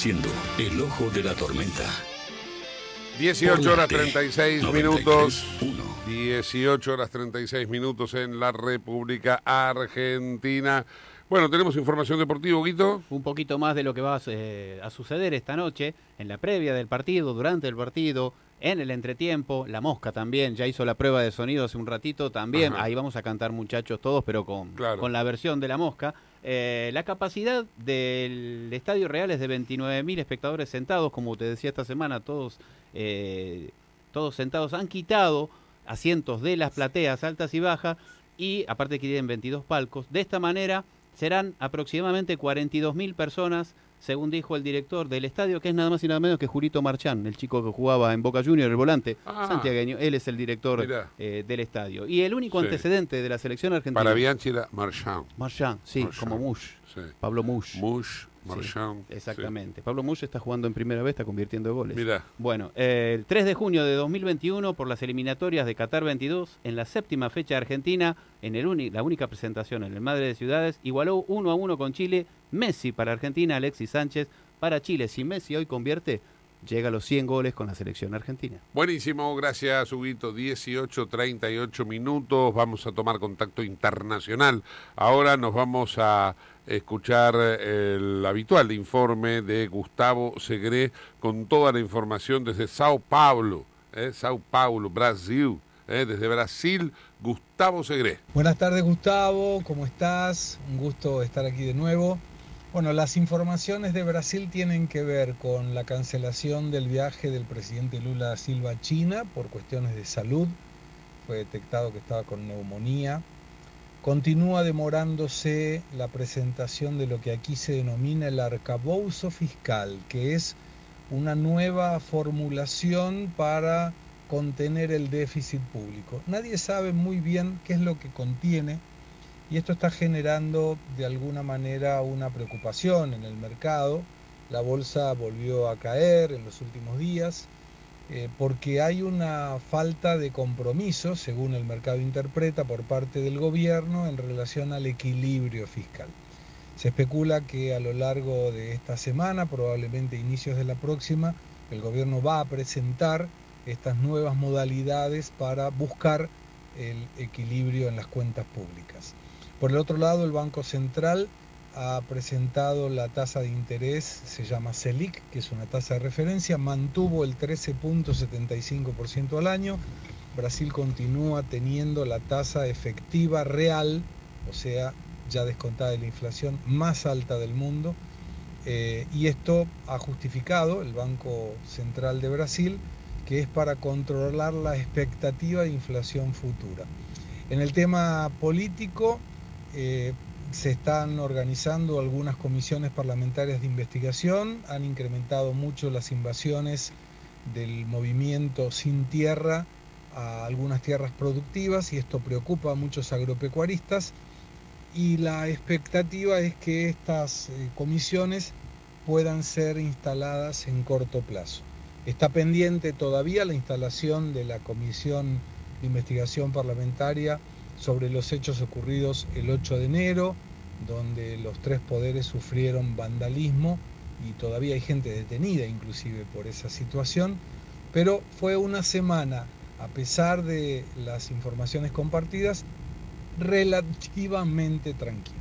Haciendo El Ojo de la Tormenta. 18 horas Por la T, 36 minutos. 18 horas 36 minutos en la República Argentina. Bueno, tenemos información deportiva, Guito. Un poquito más de lo que va eh, a suceder esta noche, en la previa del partido, durante el partido, en el entretiempo. La Mosca también ya hizo la prueba de sonido hace un ratito también. Ajá. Ahí vamos a cantar muchachos todos, pero con, Claro. con la versión de La Mosca. Eh, la capacidad del Estadio Real es de 29.000 espectadores sentados, como te decía esta semana, todos, eh, todos sentados. Han quitado asientos de las plateas altas y bajas y aparte que tienen 22 palcos. De esta manera serán aproximadamente 42.000 personas, según dijo el director del estadio, que es nada más y nada menos que Julito Marchán, el chico que jugaba en Boca Junior, el volante Ah. santiagueño. Él es el director eh, del estadio. Y el único Sí. antecedente de la selección argentina. Para Bianchi era Marchand. Marchand, sí, Marchand. como Mush. Sí. Pablo Mush. Mush, Sí, Marchand. exactamente. Pablo Mush está jugando en primera vez, está convirtiendo goles. Mirá. Bueno, eh, el 3 de junio de 2021, por las eliminatorias de Qatar 22, en la séptima fecha de Argentina, en el la única presentación en el Madre de Ciudades, igualó 1 a 1 con Chile. Messi para Argentina, Alexis Sánchez para Chile. Si Messi hoy convierte, llega a los 100 goles con la selección argentina. Buenísimo, gracias, Huguito. 18, 38 minutos. Vamos a tomar contacto internacional. Ahora nos vamos a escuchar eh, el habitual informe de Gustavo Segre con toda la información desde Sao Paulo, eh, Sao Paulo, Brasil. eh, desde Brasil, Gustavo Segre. Buenas tardes Gustavo, ¿cómo estás? Un gusto estar aquí de nuevo. Bueno, las informaciones de Brasil tienen que ver con la cancelación del viaje del presidente Lula Silva a China por cuestiones de salud. Fue detectado que estaba con neumonía. Continúa demorándose la presentación de lo que aquí se denomina el arcabouzo fiscal, que es una nueva formulación para contener el déficit público. Nadie sabe muy bien qué es lo que contiene y esto está generando de alguna manera una preocupación en el mercado. La bolsa volvió a caer en los últimos días eh, porque hay una falta de compromiso, según el mercado interpreta, por parte del gobierno en relación al equilibrio fiscal. Se especula que a lo largo de esta semana, probablemente inicios de la próxima, el gobierno va a presentar estas nuevas modalidades para buscar el equilibrio en las cuentas públicas. Por el otro lado, el Banco Central ha presentado la tasa de interés, se llama Selic, que es una tasa de referencia, mantuvo el 13.75% al año. Brasil continúa teniendo la tasa efectiva real, o sea, ya descontada de la inflación, más alta del mundo. Eh, y esto ha justificado el Banco Central de Brasil que es para controlar la expectativa de inflación futura. En el tema político, eh, se están organizando algunas comisiones parlamentarias de investigación, han incrementado mucho las invasiones del movimiento sin tierra a algunas tierras productivas y esto preocupa a muchos agropecuaristas y la expectativa es que estas eh, comisiones puedan ser instaladas en corto plazo. Está pendiente todavía la instalación de la Comisión de Investigación Parlamentaria sobre los hechos ocurridos el 8 de enero, donde los tres poderes sufrieron vandalismo y todavía hay gente detenida inclusive por esa situación, pero fue una semana, a pesar de las informaciones compartidas, relativamente tranquila.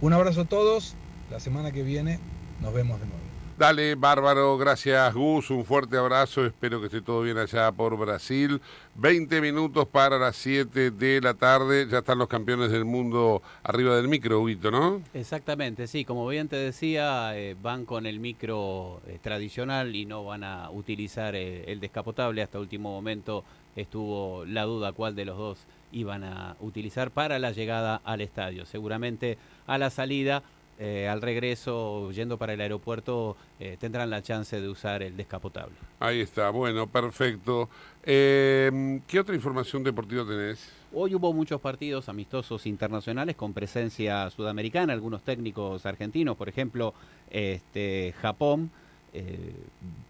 Un abrazo a todos, la semana que viene nos vemos de nuevo. Dale, bárbaro, gracias Gus, un fuerte abrazo, espero que esté todo bien allá por Brasil. 20 minutos para las 7 de la tarde, ya están los campeones del mundo arriba del micro, Huguito, ¿no? Exactamente, sí, como bien te decía, eh, van con el micro eh, tradicional y no van a utilizar eh, el descapotable. Hasta último momento estuvo la duda cuál de los dos iban a utilizar para la llegada al estadio. Seguramente a la salida, eh, al regreso, yendo para el aeropuerto, eh, tendrán la chance de usar el descapotable. Ahí está, bueno, perfecto. Eh, ¿Qué otra información deportiva tenés? Hoy hubo muchos partidos amistosos internacionales con presencia sudamericana, algunos técnicos argentinos, por ejemplo, este, Japón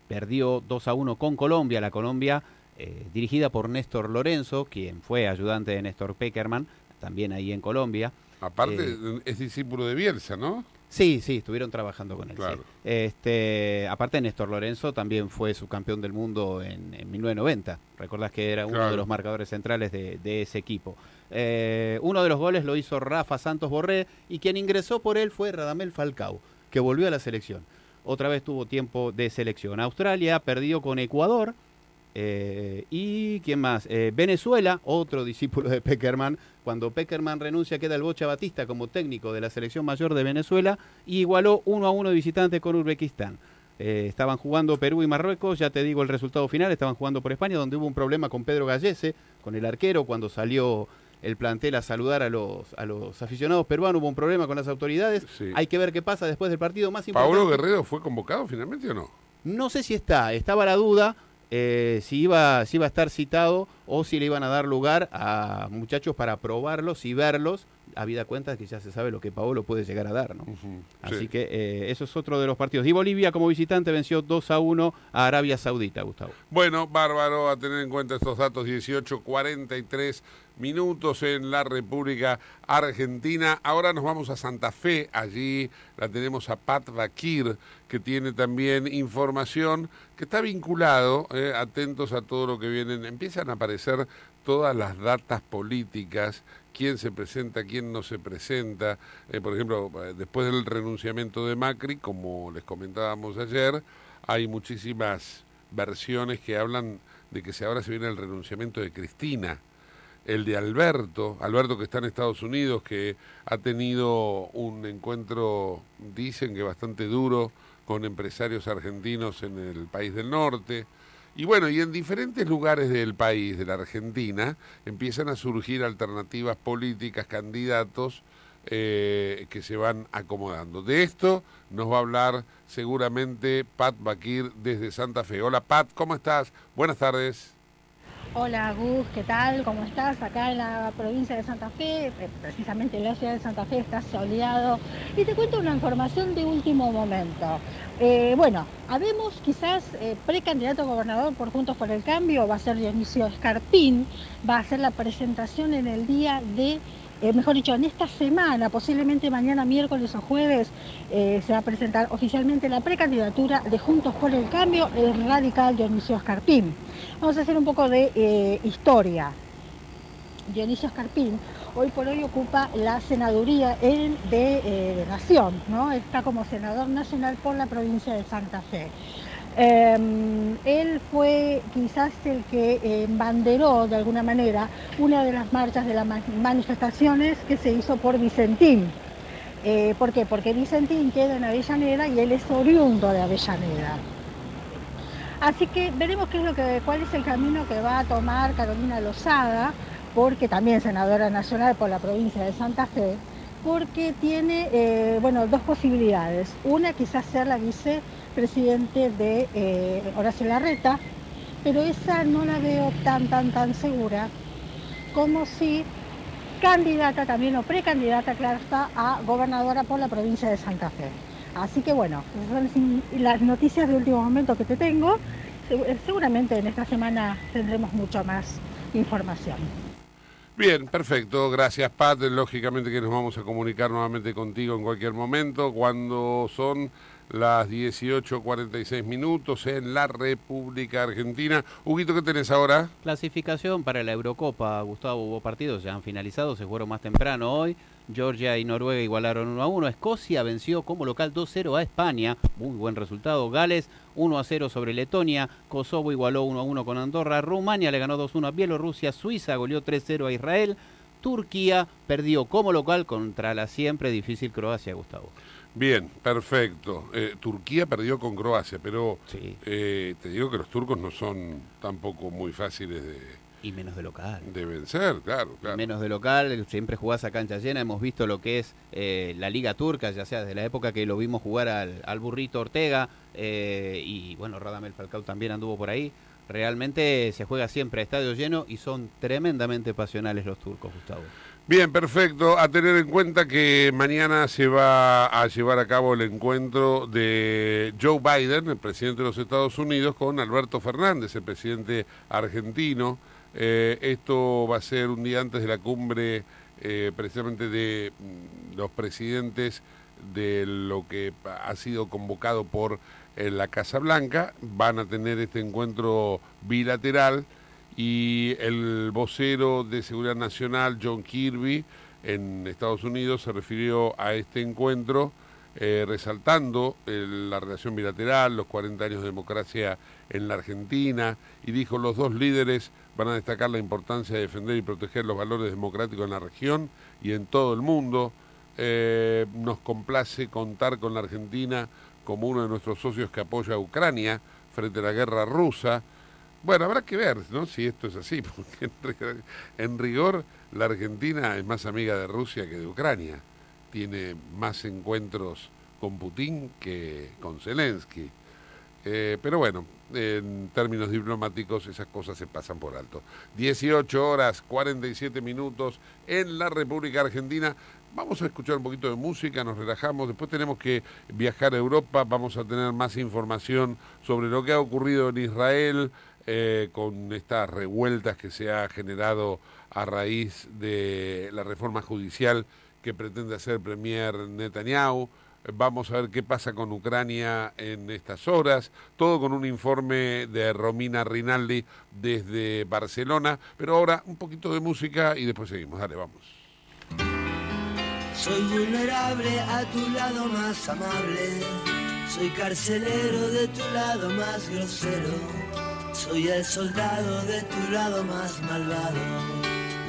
perdió 2 a 1 con Colombia, la Colombia dirigida por Néstor Lorenzo, quien fue ayudante de Néstor Peckerman, también ahí en Colombia. Aparte, Eh, es discípulo de Bielsa, ¿no? Sí, sí, estuvieron trabajando con él. sí. Este, aparte, Néstor Lorenzo también fue subcampeón del mundo en, en 1990. Recordás que era uno Claro. de los marcadores centrales de, de ese equipo. Eh, uno de los goles lo hizo Rafa Santos Borré y quien ingresó por él fue Radamel Falcao, que volvió a la selección. Otra vez tuvo tiempo de selección. Australia perdió con Ecuador. Eh, y quién más? Eh, Venezuela, otro discípulo de Peckerman. Cuando Peckerman renuncia, queda el Bocha Batista como técnico de la selección mayor de Venezuela y igualó 1 a 1 de visitante con Uzbekistán. Eh, estaban jugando Perú y Marruecos, ya te digo el resultado final, estaban jugando por España, donde hubo un problema con Pedro Gallese, con el arquero, cuando salió el plantel a saludar a los, a los aficionados peruanos, hubo un problema con las autoridades. Hay que ver qué pasa después del partido más importante. ¿Pablo Guerrero fue convocado finalmente o no? No sé si está, estaba la duda eh, si, iba, si iba a estar citado o si le iban a dar lugar a muchachos para probarlos y verlos, habida cuenta que ya se sabe lo que Paolo puede llegar a dar. ¿no? Así sí. que eh, eso es otro de los partidos. Y Bolivia como visitante venció 2 a 1 a Arabia Saudita, Gustavo. Bueno, bárbaro, a tener en cuenta estos datos, 18, 43 minutos en la República Argentina. Ahora nos vamos a Santa Fe, allí la tenemos a Pat Bakir, que tiene también información que está vinculado, eh, atentos a todo lo que vienen, empiezan a aparecer todas las datas políticas, quién se presenta, quién no se presenta. Eh, por ejemplo, eh, después del renunciamiento de Macri, como les comentábamos ayer, hay muchísimas versiones que hablan de que ahora se viene el renunciamiento de Cristina, el de Alberto, Alberto que está en Estados Unidos, que ha tenido un encuentro, dicen que bastante duro, con empresarios argentinos en el país del norte. Y bueno, y en diferentes lugares del país, de la Argentina, empiezan a surgir alternativas políticas, candidatos eh, que se van acomodando. De esto nos va a hablar seguramente Pat Bakir desde Santa Fe. Hola Pat, ¿cómo estás? Buenas tardes. Hola Gus, ¿qué tal? ¿Cómo estás? Acá en la provincia de Santa Fe, eh, precisamente en la ciudad de Santa Fe, está soleado. Y te cuento una información de último momento. Eh, bueno, habemos quizás eh, precandidato a gobernador por Juntos por el Cambio, va a ser Dionisio Escarpín, va a hacer la presentación en el día de, eh, mejor dicho, en esta semana, posiblemente mañana miércoles o jueves, eh, se va a presentar oficialmente la precandidatura de Juntos por el Cambio, el radical Dionisio Escarpín. Vamos a hacer un poco de eh, historia. Dionisio Escarpín hoy por hoy ocupa la senaduría en- de, de Nación, ¿no? Está como senador nacional por la provincia de Santa Fe. Eh, él fue quizás el que eh, embanderó de alguna manera una de las marchas de las ma- manifestaciones que se hizo por Vicentín. Eh, ¿Por qué? Porque Vicentín queda en Avellaneda y él es oriundo de Avellaneda. Así que veremos qué es lo que, cuál es el camino que va a tomar Carolina Lozada, porque también senadora nacional por la provincia de Santa Fe, porque tiene eh, bueno, dos posibilidades. Una quizás ser la vicepresidente de eh, Horacio Larreta, pero esa no la veo tan, tan, tan segura como si candidata también o precandidata, claro está, a gobernadora por la provincia de Santa Fe. Así que bueno, esas son las noticias de último momento que te tengo. Segu- Seguramente en esta semana tendremos mucho más información. Bien, perfecto. Gracias, Pat. Lógicamente que nos vamos a comunicar nuevamente contigo en cualquier momento cuando son las 18.46 minutos en la República Argentina. Huguito, ¿qué tenés ahora? Clasificación para la Eurocopa, Gustavo, hubo partidos, ya han finalizado, se fueron más temprano hoy. Georgia y Noruega igualaron 1 a 1. Escocia venció como local 2-0 a España, muy buen resultado. Gales 1 a 0 sobre Letonia. Kosovo igualó 1 a 1 con Andorra. Rumania le ganó 2 1 a Bielorrusia. Suiza goleó 3-0 a Israel. Turquía perdió como local contra la siempre difícil Croacia, Gustavo. Bien, perfecto. Eh, Turquía perdió con Croacia, pero eh, te digo que los turcos no son tampoco muy fáciles de, Y menos de local. de vencer, claro, claro. Menos de local, siempre jugás a cancha llena. Hemos visto lo que es eh, la Liga Turca, ya sea desde la época que lo vimos jugar al, al Burrito Ortega eh, y bueno, Radamel Falcao también anduvo por ahí. Realmente se juega siempre a estadio lleno y son tremendamente pasionales los turcos, Gustavo. Bien, perfecto. A tener en cuenta que mañana se va a llevar a cabo el encuentro de Joe Biden, el presidente de los Estados Unidos, con Alberto Fernández, el presidente argentino. Eh, esto va a ser un día antes de la cumbre eh, precisamente de mm, los presidentes de lo que ha sido convocado por eh, la Casa Blanca. Van a tener este encuentro bilateral y el vocero de Seguridad Nacional, John Kirby, en Estados Unidos, se refirió a este encuentro eh, resaltando eh, la relación bilateral, los 40 años de democracia en la Argentina, y dijo los dos líderes van a destacar la importancia de defender y proteger los valores democráticos en la región y en todo el mundo. Eh, nos complace contar con la Argentina como uno de nuestros socios que apoya a Ucrania frente a la guerra rusa. Bueno, habrá que ver ¿no? si esto es así, porque en rigor, la Argentina es más amiga de Rusia que de Ucrania. Tiene más encuentros con Putin que con Zelensky. Eh, pero bueno, en términos diplomáticos esas cosas se pasan por alto. 18 horas 47 minutos en la República Argentina. Vamos a escuchar un poquito de música, nos relajamos, después tenemos que viajar a Europa, vamos a tener más información sobre lo que ha ocurrido en Israel eh, con estas revueltas que se ha generado a raíz de la reforma judicial que pretende hacer Premier Netanyahu. Vamos a ver qué pasa con Ucrania en estas horas. Todo con un informe de Romina Rinaldi desde Barcelona. Pero ahora un poquito de música y después seguimos. Dale, vamos. Soy vulnerable a tu lado más amable. Soy carcelero de tu lado más grosero. Soy el soldado de tu lado más malvado.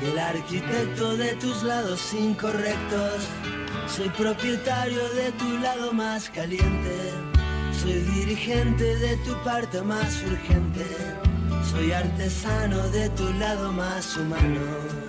Y el arquitecto de tus lados incorrectos. Soy propietario de tu lado más caliente. Soy dirigente de tu parte más urgente. Soy artesano de tu lado más humano.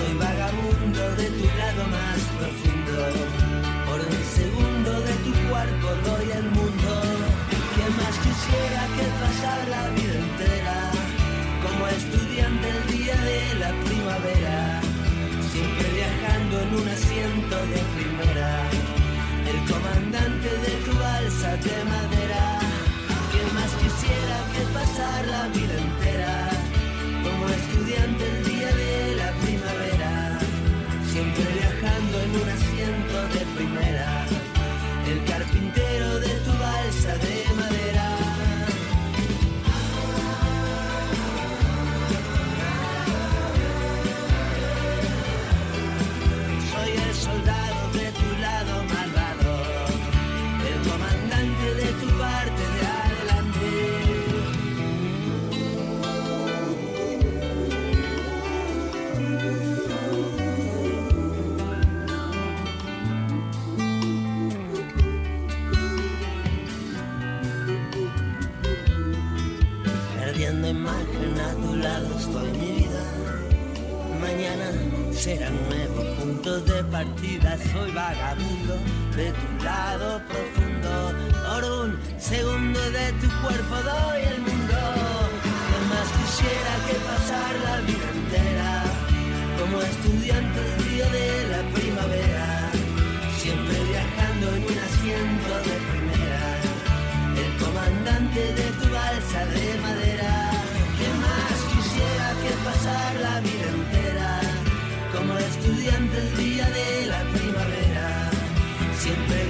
Soy vagabundo de tu lado más profundo. Por un segundo de tu cuerpo doy el mundo. ¿Qué más quisiera que pasar la vida entera? Como estudiante el día de la primavera siempre viajando en un asiento de primera. El comandante de tu balsa de madera, imagen a tu lado estoy mi vida. Mañana será un nuevo punto de partida. Soy vagabundo de tu lado profundo. Por un segundo de tu cuerpo doy el mundo. ¿Qué más quisiera que pasar la vida entera? Como estudiante el día de la primavera. Siempre viajando en un asiento de primera. El comandante de tu balsa de madera. Siempre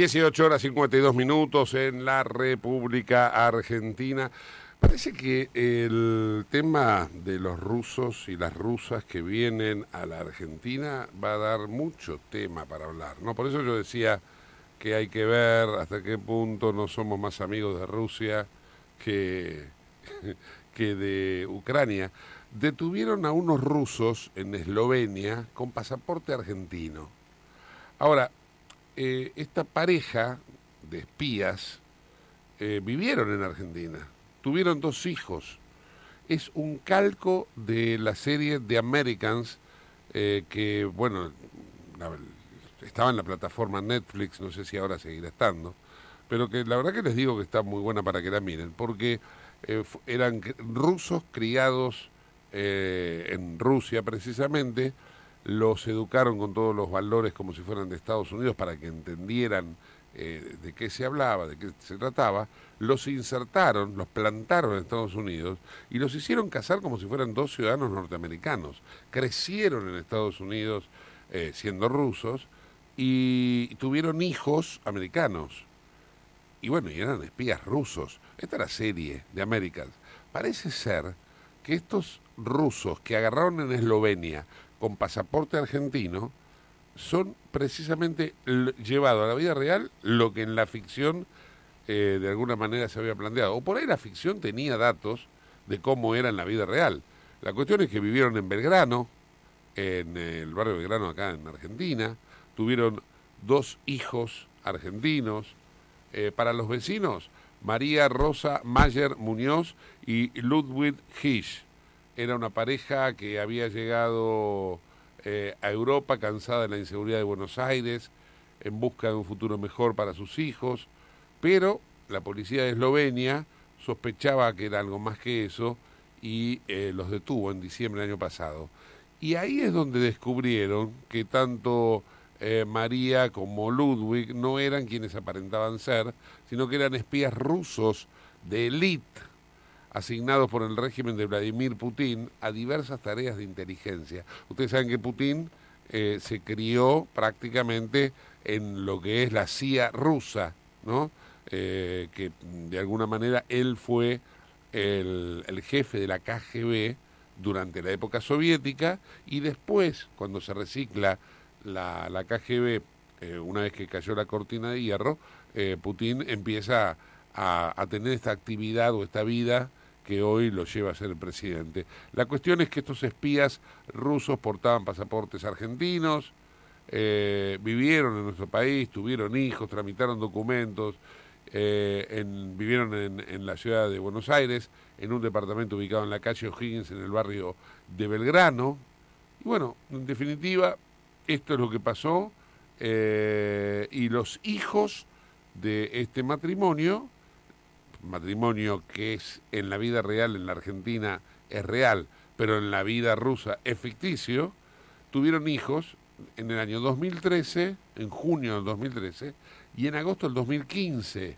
18 horas 52 minutos en la República Argentina. Parece que el tema de los rusos y las rusas que vienen a la Argentina va a dar mucho tema para hablar, ¿no? Por eso yo decía que hay que ver hasta qué punto no somos más amigos de Rusia que, que de Ucrania. Detuvieron a unos rusos en Eslovenia con pasaporte argentino. Ahora, eh, esta pareja de espías eh, vivieron en Argentina, tuvieron dos hijos. Es un calco de la serie The Americans, eh, que, bueno, estaba en la plataforma Netflix, no sé si ahora seguirá estando, pero que la verdad que les digo que está muy buena para que la miren, porque eran rusos criados en Rusia precisamente, los educaron con todos los valores como si fueran de Estados Unidos para que entendieran eh, de qué se hablaba, de qué se trataba, los insertaron, los plantaron en Estados Unidos y los hicieron casar como si fueran dos ciudadanos norteamericanos. Crecieron en Estados Unidos eh, siendo rusos y tuvieron hijos americanos. Y bueno, y eran espías rusos. Esta era serie de Americans. Parece ser que estos rusos que agarraron en Eslovenia con pasaporte argentino son precisamente llevado a la vida real lo que en la ficción eh, de alguna manera se había planteado. O por ahí la ficción tenía datos de cómo era en la vida real. La cuestión es que vivieron en Belgrano, en el barrio Belgrano acá en Argentina, tuvieron dos hijos argentinos. Eh, para los vecinos, María Rosa Mayer Muñoz y Ludwig Hisch. Era una pareja que había llegado eh, a Europa cansada de la inseguridad de Buenos Aires, en busca de un futuro mejor para sus hijos, pero la policía de Eslovenia sospechaba que era algo más que eso y eh, los detuvo en diciembre del año pasado. Y ahí es donde descubrieron que tanto eh, María como Ludwig no eran quienes aparentaban ser, sino que eran espías rusos de élite asignados por el régimen de Vladimir Putin a diversas tareas de inteligencia. Ustedes saben que Putin eh, se crió prácticamente en lo que es la CIA rusa, ¿no? Eh, que de alguna manera él fue el, jefe de la KGB durante la época soviética y después, cuando se recicla la, KGB, eh, una vez que cayó la cortina de hierro, eh, Putin empieza a tener esta actividad o esta vida que hoy lo lleva a ser presidente. La cuestión es que estos espías rusos portaban pasaportes argentinos, eh, vivieron en nuestro país, tuvieron hijos, tramitaron documentos, eh, vivieron en, en la ciudad de Buenos Aires, en un departamento ubicado en la calle O'Higgins, en el barrio de Belgrano. Y bueno, en definitiva, esto es lo que pasó. eh, y los hijos de este matrimonio, matrimonio que es en la vida real, en la Argentina es real, pero en la vida rusa es ficticio, tuvieron hijos en el año 2013, en junio del 2013, y en agosto del 2015.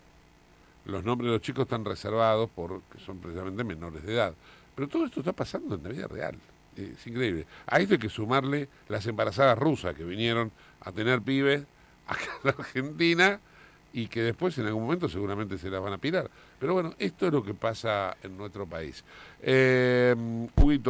Los nombres de los chicos están reservados porque son precisamente menores de edad. Pero todo esto está pasando en la vida real. Es increíble. A esto hay que sumarle las embarazadas rusas que vinieron a tener pibes acá en la Argentina y que después en algún momento seguramente se las van a pirar. Pero bueno, esto es lo que pasa en nuestro país. Eh,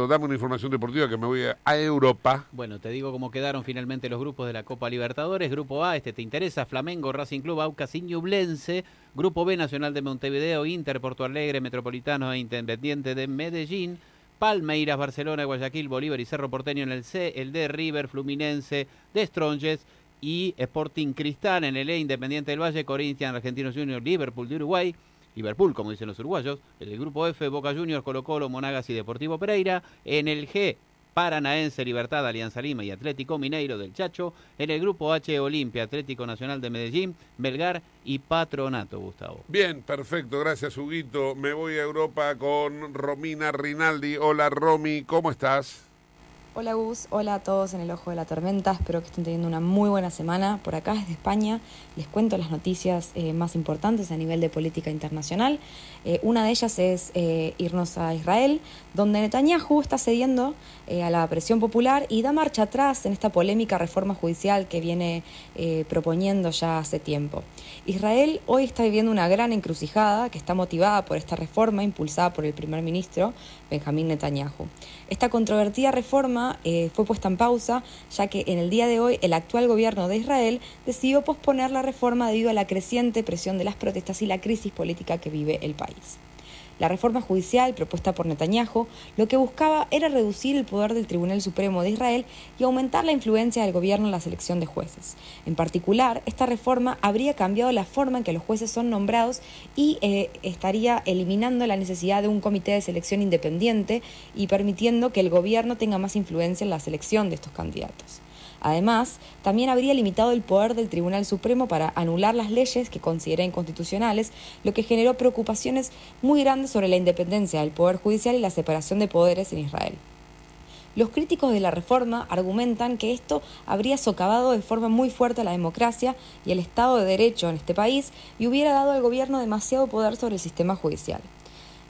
dame una información deportiva que me voy a, a Europa. Bueno, te digo cómo quedaron finalmente los grupos de la Copa Libertadores. Grupo A, este te interesa, Flamengo, Racing Club, Aucas y Ñublense. Grupo B, Nacional de Montevideo, Inter, Porto Alegre, Metropolitano e Independiente de Medellín. Palmeiras, Barcelona, Guayaquil, Bolívar y Cerro Porteño en el C, el D, River, Fluminense, de Stronges y Sporting Cristal en el E, Independiente del Valle, Corinthians, Argentinos Juniors, Liverpool de Uruguay, Liverpool, como dicen los uruguayos, en el grupo F, Boca Juniors, Colo Colo, Monagas y Deportivo Pereira, en el G, Paranaense, Libertad, Alianza Lima y Atlético Mineiro del Chacho. En el grupo H, Olimpia, Atlético Nacional de Medellín, Belgar y Patronato, Gustavo. Bien, perfecto, gracias Huguito. Me voy a Europa con Romina Rinaldi. Hola Romy, ¿cómo estás? Hola Gus, hola a todos en el Ojo de la Tormenta, espero que estén teniendo una muy buena semana. Por acá desde España les cuento las noticias eh, más importantes a nivel de política internacional. Eh, una de ellas es eh, irnos a Israel, donde Netanyahu está cediendo a la presión popular y da marcha atrás en esta polémica reforma judicial que viene proponiendo ya hace tiempo. Israel hoy está viviendo una gran encrucijada que está motivada por esta reforma impulsada por el primer ministro Benjamín Netanyahu. Esta controvertida reforma fue puesta en pausa ya que en el día de hoy el actual gobierno de Israel decidió posponer la reforma debido a la creciente presión de las protestas y la crisis política que vive el país. La reforma judicial propuesta por Netanyahu lo que buscaba era reducir el poder del Tribunal Supremo de Israel y aumentar la influencia del gobierno en la selección de jueces. En particular, esta reforma habría cambiado la forma en que los jueces son nombrados y eh, estaría eliminando la necesidad de un comité de selección independiente y permitiendo que el gobierno tenga más influencia en la selección de estos candidatos. Además, también habría limitado el poder del Tribunal Supremo para anular las leyes que considera inconstitucionales, lo que generó preocupaciones muy grandes sobre la independencia del Poder Judicial y la separación de poderes en Israel. Los críticos de la reforma argumentan que esto habría socavado de forma muy fuerte la democracia y el Estado de Derecho en este país y hubiera dado al gobierno demasiado poder sobre el sistema judicial.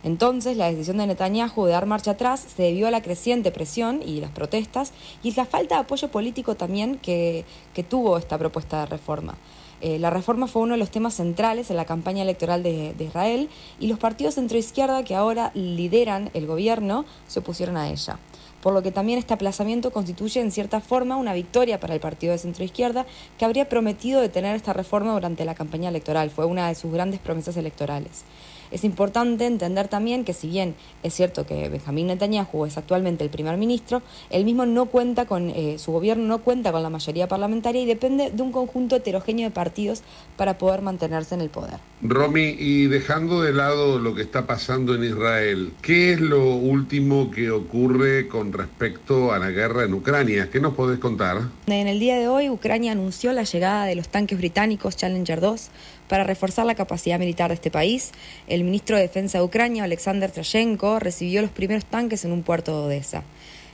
Entonces, la decisión de Netanyahu de dar marcha atrás se debió a la creciente presión y las protestas y la falta de apoyo político también que, tuvo esta propuesta de reforma. Eh, la reforma fue uno de los temas centrales en la campaña electoral de, de Israel y los partidos centroizquierda que ahora lideran el gobierno se opusieron a ella por lo que también este aplazamiento constituye en cierta forma una victoria para el partido de centroizquierda que habría prometido detener esta reforma durante la campaña electoral, fue una de sus grandes promesas electorales. Es importante entender también que si bien es cierto que Benjamín Netanyahu es actualmente el primer ministro, él mismo no cuenta con, eh, su gobierno no cuenta con la mayoría parlamentaria y depende de un conjunto heterogéneo de partidos para poder mantenerse en el poder. Romy, y dejando de lado lo que está pasando en Israel, ¿qué es lo último que ocurre con respecto a la guerra en Ucrania? ¿Qué nos podés contar? En el día de hoy, Ucrania anunció la llegada de los tanques británicos Challenger 2 para reforzar la capacidad militar de este país. El ministro de Defensa de Ucrania, Alexander Trashenko, recibió los primeros tanques en un puerto de Odessa.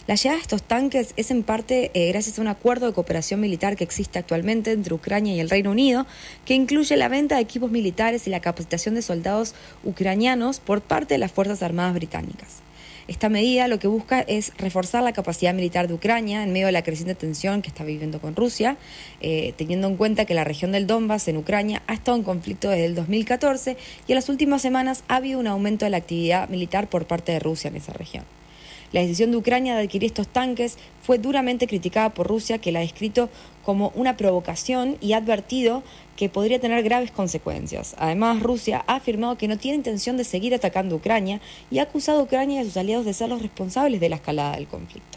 La llegada de estos tanques es en parte eh, gracias a un acuerdo de cooperación militar que existe actualmente entre Ucrania y el Reino Unido, que incluye la venta de equipos militares y la capacitación de soldados ucranianos por parte de las Fuerzas Armadas británicas. Esta medida lo que busca es reforzar la capacidad militar de Ucrania en medio de la creciente tensión que está viviendo con Rusia, eh, teniendo en cuenta que la región del Donbass en Ucrania ha estado en conflicto desde el 2014 y en las últimas semanas ha habido un aumento de la actividad militar por parte de Rusia en esa región. La decisión de Ucrania de adquirir estos tanques fue duramente criticada por Rusia, que la ha descrito como una provocación y ha advertido que podría tener graves consecuencias. Además, Rusia ha afirmado que no tiene intención de seguir atacando Ucrania y ha acusado a Ucrania y a sus aliados de ser los responsables de la escalada del conflicto.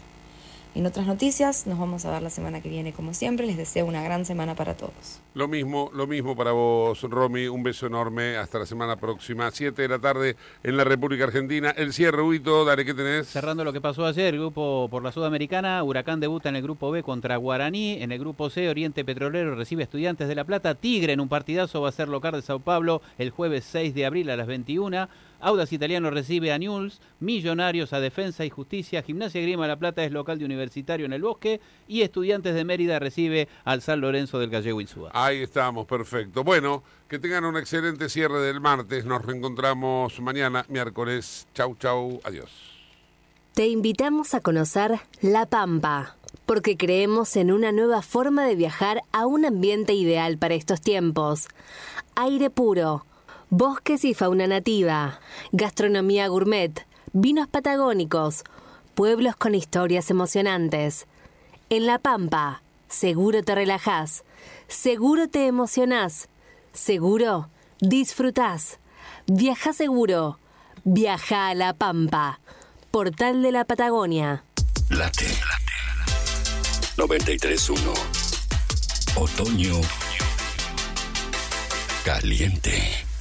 En otras noticias, nos vamos a ver la semana que viene como siempre. Les deseo una gran semana para todos. Lo mismo, lo mismo para vos, Romy. Un beso enorme. Hasta la semana próxima. 7 de la tarde en la República Argentina. El cierre, Huito, dale, ¿qué tenés? Cerrando lo que pasó ayer, el grupo por la Sudamericana, Huracán debuta en el grupo B contra Guaraní, en el grupo C, Oriente Petrolero recibe Estudiantes de La Plata, Tigre en un partidazo va a ser local de Sao Paulo el jueves 6 de abril a las 21, Audas Italiano recibe a Newell's, Millonarios a Defensa y Justicia, Gimnasia Grima La Plata es local de Universitario en el Bosque y Estudiantes de Mérida recibe al San Lorenzo del Gallego Insúa. Ahí estamos, perfecto. Bueno, que tengan un excelente cierre del martes. Nos reencontramos mañana, miércoles. Chau, chau, adiós. Te invitamos a conocer La Pampa, porque creemos en una nueva forma de viajar a un ambiente ideal para estos tiempos. Aire puro, bosques y fauna nativa, gastronomía gourmet, vinos patagónicos, pueblos con historias emocionantes. En La Pampa, seguro te relajás, seguro te emocionás, seguro disfrutás. Viaja seguro, viaja a La Pampa. Portal de la Patagonia. Late. 93.1. Otoño caliente.